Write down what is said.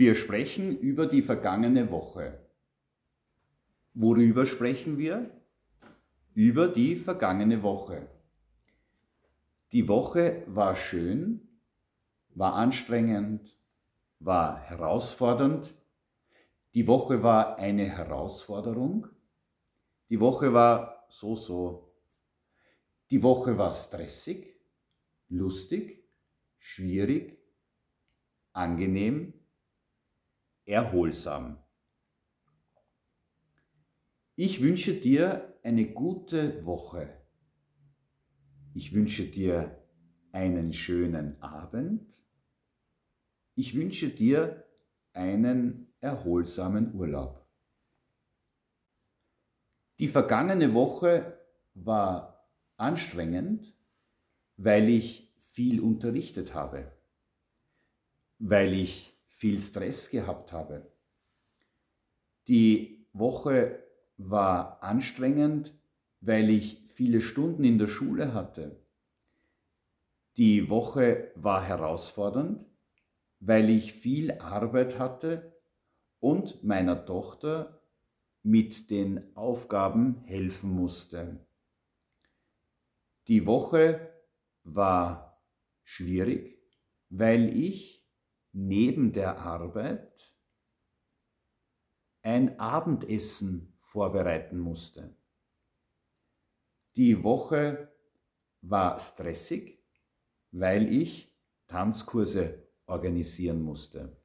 Wir sprechen über die vergangene Woche. Worüber sprechen wir? Über die vergangene Woche. Die Woche war schön, war anstrengend, war herausfordernd. Die Woche war eine Herausforderung. Die Woche war so so. Die Woche war stressig, lustig, schwierig, angenehm, erholsam. Ich wünsche dir eine gute Woche. Ich wünsche dir einen schönen Abend. Ich wünsche dir einen erholsamen Urlaub. Die vergangene Woche war anstrengend, weil ich viel unterrichtet habe, weil ich viel Stress gehabt habe. Die Woche war anstrengend, weil ich viele Stunden in der Schule hatte. Die Woche war herausfordernd, weil ich viel Arbeit hatte und meiner Tochter mit den Aufgaben helfen musste. Die Woche war schwierig, weil ich neben der Arbeit ein Abendessen vorbereiten musste. Die Woche war stressig, weil ich Tanzkurse organisieren musste.